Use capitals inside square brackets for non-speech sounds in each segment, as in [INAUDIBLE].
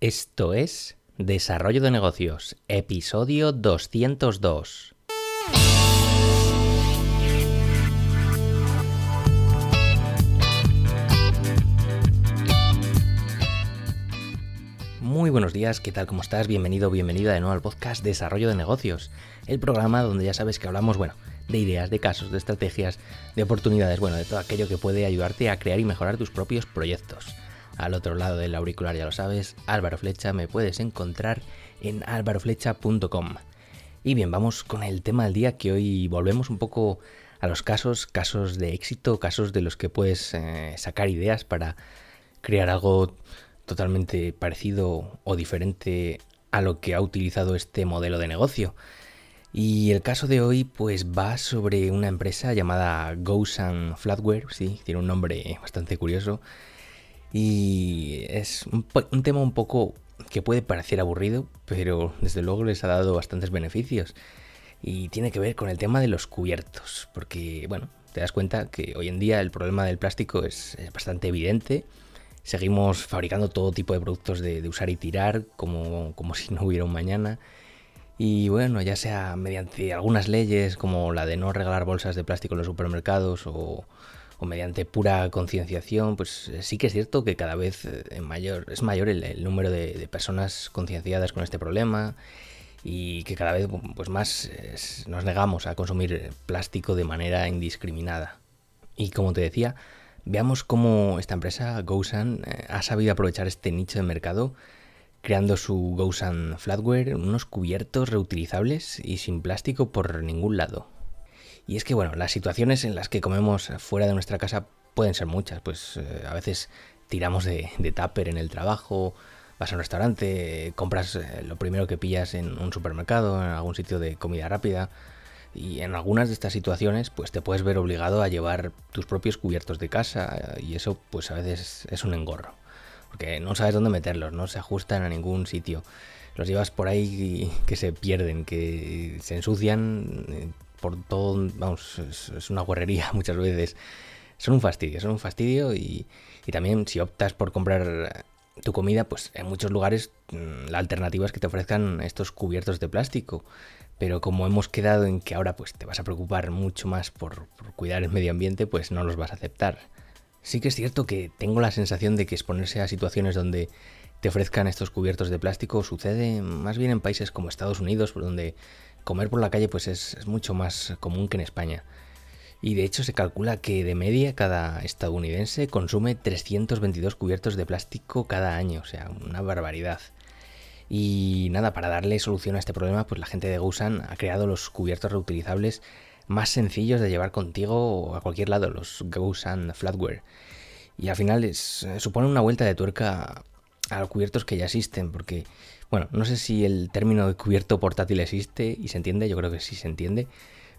Esto es Desarrollo de Negocios, episodio 202. Muy buenos días, ¿qué tal? ¿Cómo estás? Bienvenido, bienvenida de nuevo al podcast Desarrollo de Negocios, el programa donde ya sabes que hablamos, bueno, de ideas, de casos, de estrategias, de oportunidades, bueno, de todo aquello que puede ayudarte a crear y mejorar tus propios proyectos. Al otro lado del auricular, ya lo sabes, Álvaro Flecha, me puedes encontrar en álvaroflecha.com. Y bien, vamos con el tema del día, que hoy volvemos un poco a los casos, casos de éxito, casos de los que puedes eh, sacar ideas para crear algo totalmente parecido o diferente a lo que ha utilizado este modelo de negocio. Y el caso de hoy pues va sobre una empresa llamada Gousan Flatware, sí, tiene un nombre bastante curioso. Y es un, tema un poco que puede parecer aburrido, pero desde luego les ha dado bastantes beneficios. Y tiene que ver con el tema de los cubiertos, porque bueno, te das cuenta que hoy en día el problema del plástico es, es bastante evidente. Seguimos fabricando todo tipo de productos de, de usar y tirar como, como [LAUGHS] si no hubiera un mañana. Y bueno, ya sea mediante algunas leyes como la de no regalar bolsas de plástico en los supermercados o, o mediante pura concienciación, pues eh, sí que es cierto que cada vez eh, mayor, es mayor el, número de, personas concienciadas con este problema y que cada vez pues más es, nos negamos a consumir plástico de manera indiscriminada. Y como te decía, veamos cómo esta empresa, GoSan, eh, ha sabido aprovechar este nicho de mercado creando su GoSan Flatware, unos cubiertos reutilizables y sin plástico por ningún lado. Y es que, bueno, las situaciones en las que comemos fuera de nuestra casa pueden ser muchas, pues eh, a veces tiramos de, de tupper en el trabajo, vas a un restaurante, compras eh, lo primero que pillas en un supermercado, en algún sitio de comida rápida, y en algunas de estas situaciones pues te puedes ver obligado a llevar tus propios cubiertos de casa y eso pues a veces es un engorro porque no sabes dónde meterlos, no se ajustan a ningún sitio. Los llevas por ahí que se pierden, que se ensucian eh, por todo, vamos, es, una guarrería [LAUGHS] muchas veces. Son un fastidio, son un fastidio y, y también si optas por comprar tu comida, pues en muchos lugares mm, la alternativa es que te ofrezcan estos cubiertos de plástico. Pero como hemos quedado en que ahora pues te vas a preocupar mucho más por, por cuidar el medio ambiente, pues no los vas a aceptar. Sí que es cierto que tengo la sensación de que exponerse a situaciones donde te ofrezcan estos cubiertos de plástico sucede más bien en países como Estados Unidos, donde comer por la calle pues es, mucho más común que en España. Y de hecho se calcula que de media cada estadounidense consume 322 cubiertos de plástico cada año, o sea, una barbaridad. Y nada, para darle solución a este problema, pues la gente de Gusan ha creado los cubiertos reutilizables más sencillos de llevar contigo a cualquier lado, los Gusan Flatware. Y al final es, supone una vuelta de tuerca a los cubiertos que ya existen, porque, bueno, no sé si el término de cubierto portátil existe y se entiende, yo creo que sí se entiende,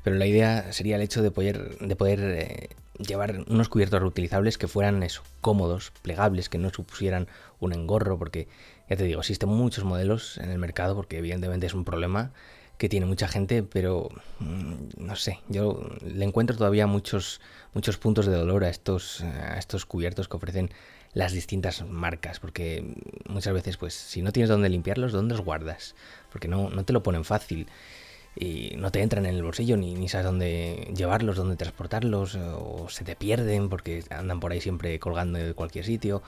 pero la idea sería el hecho de poder, de poder eh, llevar unos cubiertos reutilizables que fueran eso, cómodos, plegables, que no supusieran un engorro, porque ya te digo, existen muchos modelos en el mercado, porque evidentemente es un problema que tiene mucha gente, pero mmm, no sé, yo le encuentro todavía muchos, muchos puntos de dolor a estos, a estos cubiertos que ofrecen las distintas marcas, porque muchas veces, pues, si no tienes dónde limpiarlos, ¿dónde los guardas? Porque no, no te lo ponen fácil y no te entran en el bolsillo ni, ni sabes dónde llevarlos, dónde transportarlos, o se te pierden porque andan por ahí siempre colgando de cualquier sitio,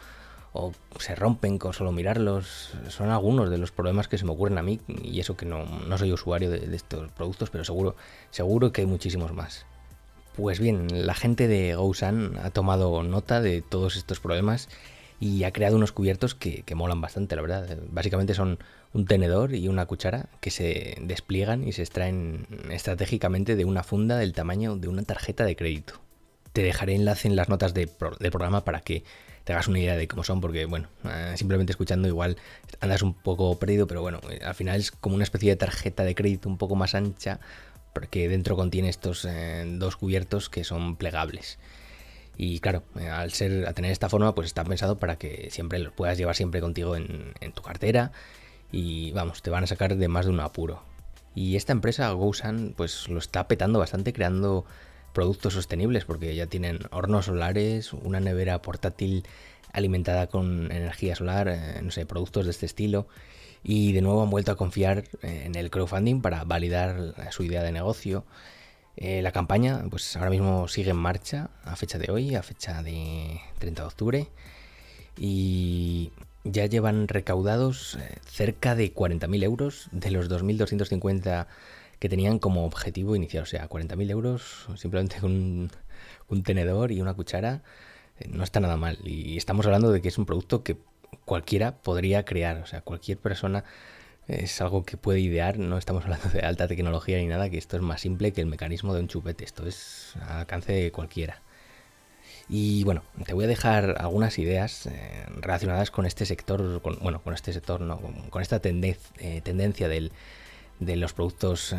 o se rompen con solo mirarlos. Son algunos de los problemas que se me ocurren a mí, y eso que no, no soy usuario de, de, estos productos, pero seguro, seguro que hay muchísimos más. Pues bien, la gente de GoSan ha tomado nota de todos estos problemas y ha creado unos cubiertos que, que molan bastante, la verdad. Básicamente son un tenedor y una cuchara que se despliegan y se extraen estratégicamente de una funda del tamaño de una tarjeta de crédito. Te dejaré enlace en las notas del programa para que te hagas una idea de cómo son, porque bueno, eh, simplemente escuchando igual andas un poco perdido, pero bueno, eh, al final es como una especie de tarjeta de crédito un poco más ancha, porque dentro contiene estos eh, dos cubiertos que son plegables. Y claro, eh, al ser a tener esta forma, pues está pensado para que siempre los puedas llevar siempre contigo en, tu cartera y vamos, te van a sacar de más de un apuro. Y esta empresa, GoSan, pues lo está petando bastante creando productos sostenibles porque ya tienen hornos solares, una nevera portátil alimentada con energía solar, eh, no sé, productos de este estilo. Y de nuevo han vuelto a confiar en el crowdfunding para validar su idea de negocio. la campaña, pues ahora mismo sigue en marcha a fecha de hoy, a fecha de 30 de octubre. Y ya llevan recaudados cerca de 40.000 euros de los 2.250 que tenían como objetivo inicial. O sea, 40.000 euros simplemente con un, tenedor y una cuchara eh, no está nada mal. Y estamos hablando de que es un producto que cualquiera podría crear. O sea, cualquier persona es algo que puede idear. No estamos [LAUGHS] hablando de alta tecnología ni nada, que esto es más simple que el mecanismo de un chupete. Esto es al alcance de cualquiera. Y bueno, te voy a dejar algunas ideas eh, relacionadas con este sector, con, bueno, con este sector, no, con, esta eh, tendencia del, de los productos eh,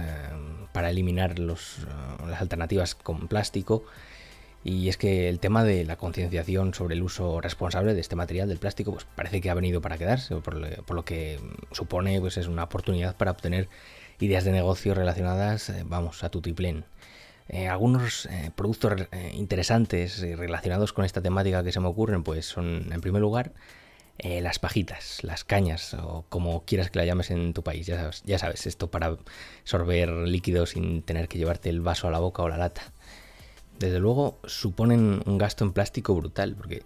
para eliminar los, las alternativas con plástico. Y es que el tema de la concienciación sobre el uso responsable de este material del plástico, pues parece que ha venido para quedarse, por, lo que supone pues es una oportunidad para obtener ideas de negocio relacionadas, eh, vamos, a tutiplén. algunos productos interesantes relacionados con esta temática que se me ocurren, pues son, en primer lugar, eh, las pajitas, las cañas o como quieras que la llames en tu país. Ya sabes, ya sabes, esto para sorber líquido sin tener que llevarte el vaso a la boca o la lata. Desde luego suponen un gasto en plástico brutal, porque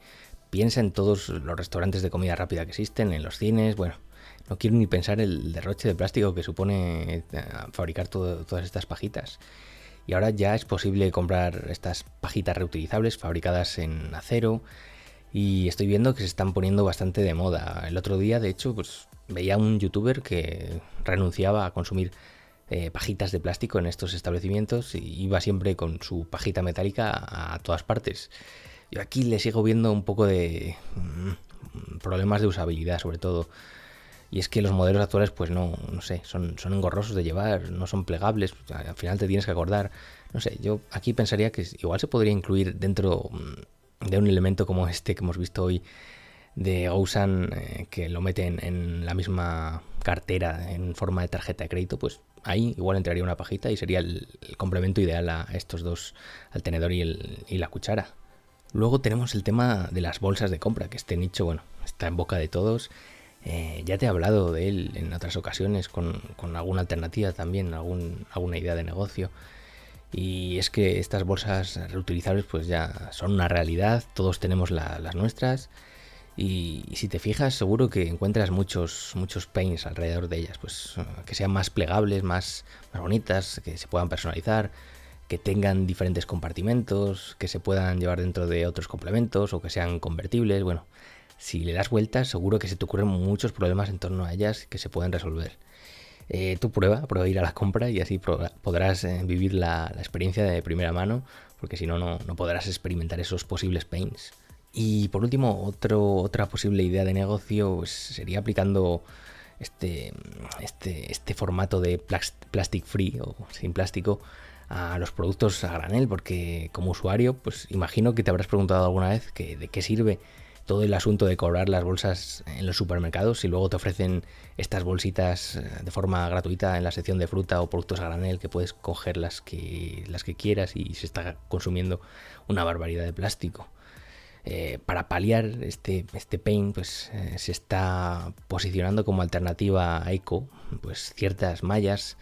piensa en todos los restaurantes de comida rápida que existen, en los cines, bueno, no quiero ni pensar el derroche de plástico que supone eh, fabricar todas estas pajitas. Y ahora ya es posible comprar estas pajitas reutilizables fabricadas en acero, y estoy viendo que se están poniendo bastante de moda. El otro día, de hecho, pues veía un youtuber que renunciaba a consumir eh, pajitas de plástico en estos establecimientos y iba siempre con su pajita metálica a, todas partes. Yo aquí le sigo viendo un poco de mm, problemas de usabilidad, sobre todo. Y es que los modelos actuales, pues no, no sé, son, engorrosos de llevar, no son plegables, al final te tienes que acordar. No sé, yo aquí pensaría que igual se podría incluir dentro mm, de un elemento como este que hemos visto hoy de Gousan, eh, que lo meten en la misma cartera en forma de tarjeta de crédito, pues ahí igual entraría una pajita y sería el, complemento ideal a estos dos, al tenedor y, el, y, la cuchara. Luego tenemos el tema de las bolsas de compra, que este nicho, bueno, está en boca de todos. Eh, ya te he hablado de él en otras ocasiones con, con alguna alternativa también, algún, alguna idea de negocio. Y es que estas bolsas reutilizables pues ya son una realidad, todos tenemos las nuestras. Y, si te fijas, seguro que encuentras muchos, muchos paints alrededor de ellas, pues que sean más plegables, más, más bonitas, que se puedan personalizar, que tengan diferentes compartimentos, que se puedan llevar dentro de otros complementos o que sean convertibles. Bueno, si le das vueltas, seguro que se te ocurren muchos problemas en torno a ellas que se pueden resolver. Eh, tú prueba, prueba ir a la compra y así podrás eh, vivir la, experiencia de primera mano, porque si no, no podrás experimentar esos posibles pains. Y por último, otra posible idea de negocio pues, sería aplicando este, este, este formato de plastic free o sin plástico a los productos a granel, porque como usuario, pues imagino que te habrás preguntado alguna vez que, de qué sirve todo el asunto de cobrar las bolsas en los supermercados y luego te ofrecen estas bolsitas eh, de forma gratuita en la sección de fruta o productos a granel que puedes coger las que, las que quieras y se está consumiendo una barbaridad de plástico. Eh, para paliar este, este pain, pues eh, se está posicionando como alternativa a eco, pues ciertas mallas,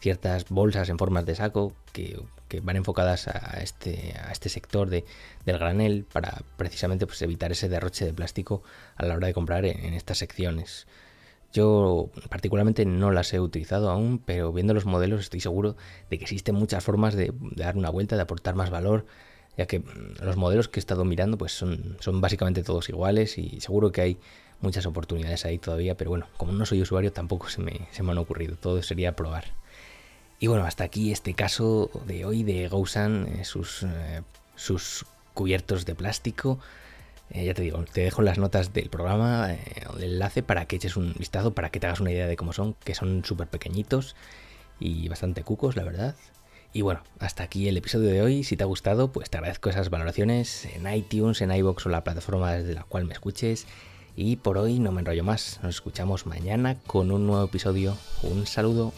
ciertas bolsas en formas de saco que que van enfocadas a este, a este sector de, del granel para precisamente pues, evitar ese derroche de plástico a la hora de comprar en, estas secciones. Yo particularmente no las he utilizado aún, pero viendo los modelos estoy seguro de que existen muchas formas de, dar una vuelta, de aportar más valor, ya que mm, los modelos que he estado mirando pues son, son básicamente todos iguales y seguro que hay muchas oportunidades ahí todavía, pero bueno, como no soy usuario tampoco se me, se me han ocurrido, todo sería probar. Y bueno, hasta aquí este caso de hoy de Gousan, eh, sus, eh, sus cubiertos de plástico. Eh, ya te digo, te dejo las notas del programa, el enlace para que eches un vistazo, para que te hagas una idea de cómo son, que son súper pequeñitos y bastante cucos, la verdad. Y bueno, hasta aquí el episodio de hoy. Si te ha gustado, pues te agradezco esas valoraciones en iTunes, en iBox o la plataforma desde la cual me escuches. Y por hoy no me enrollo más. Nos escuchamos mañana con un nuevo episodio. Un saludo.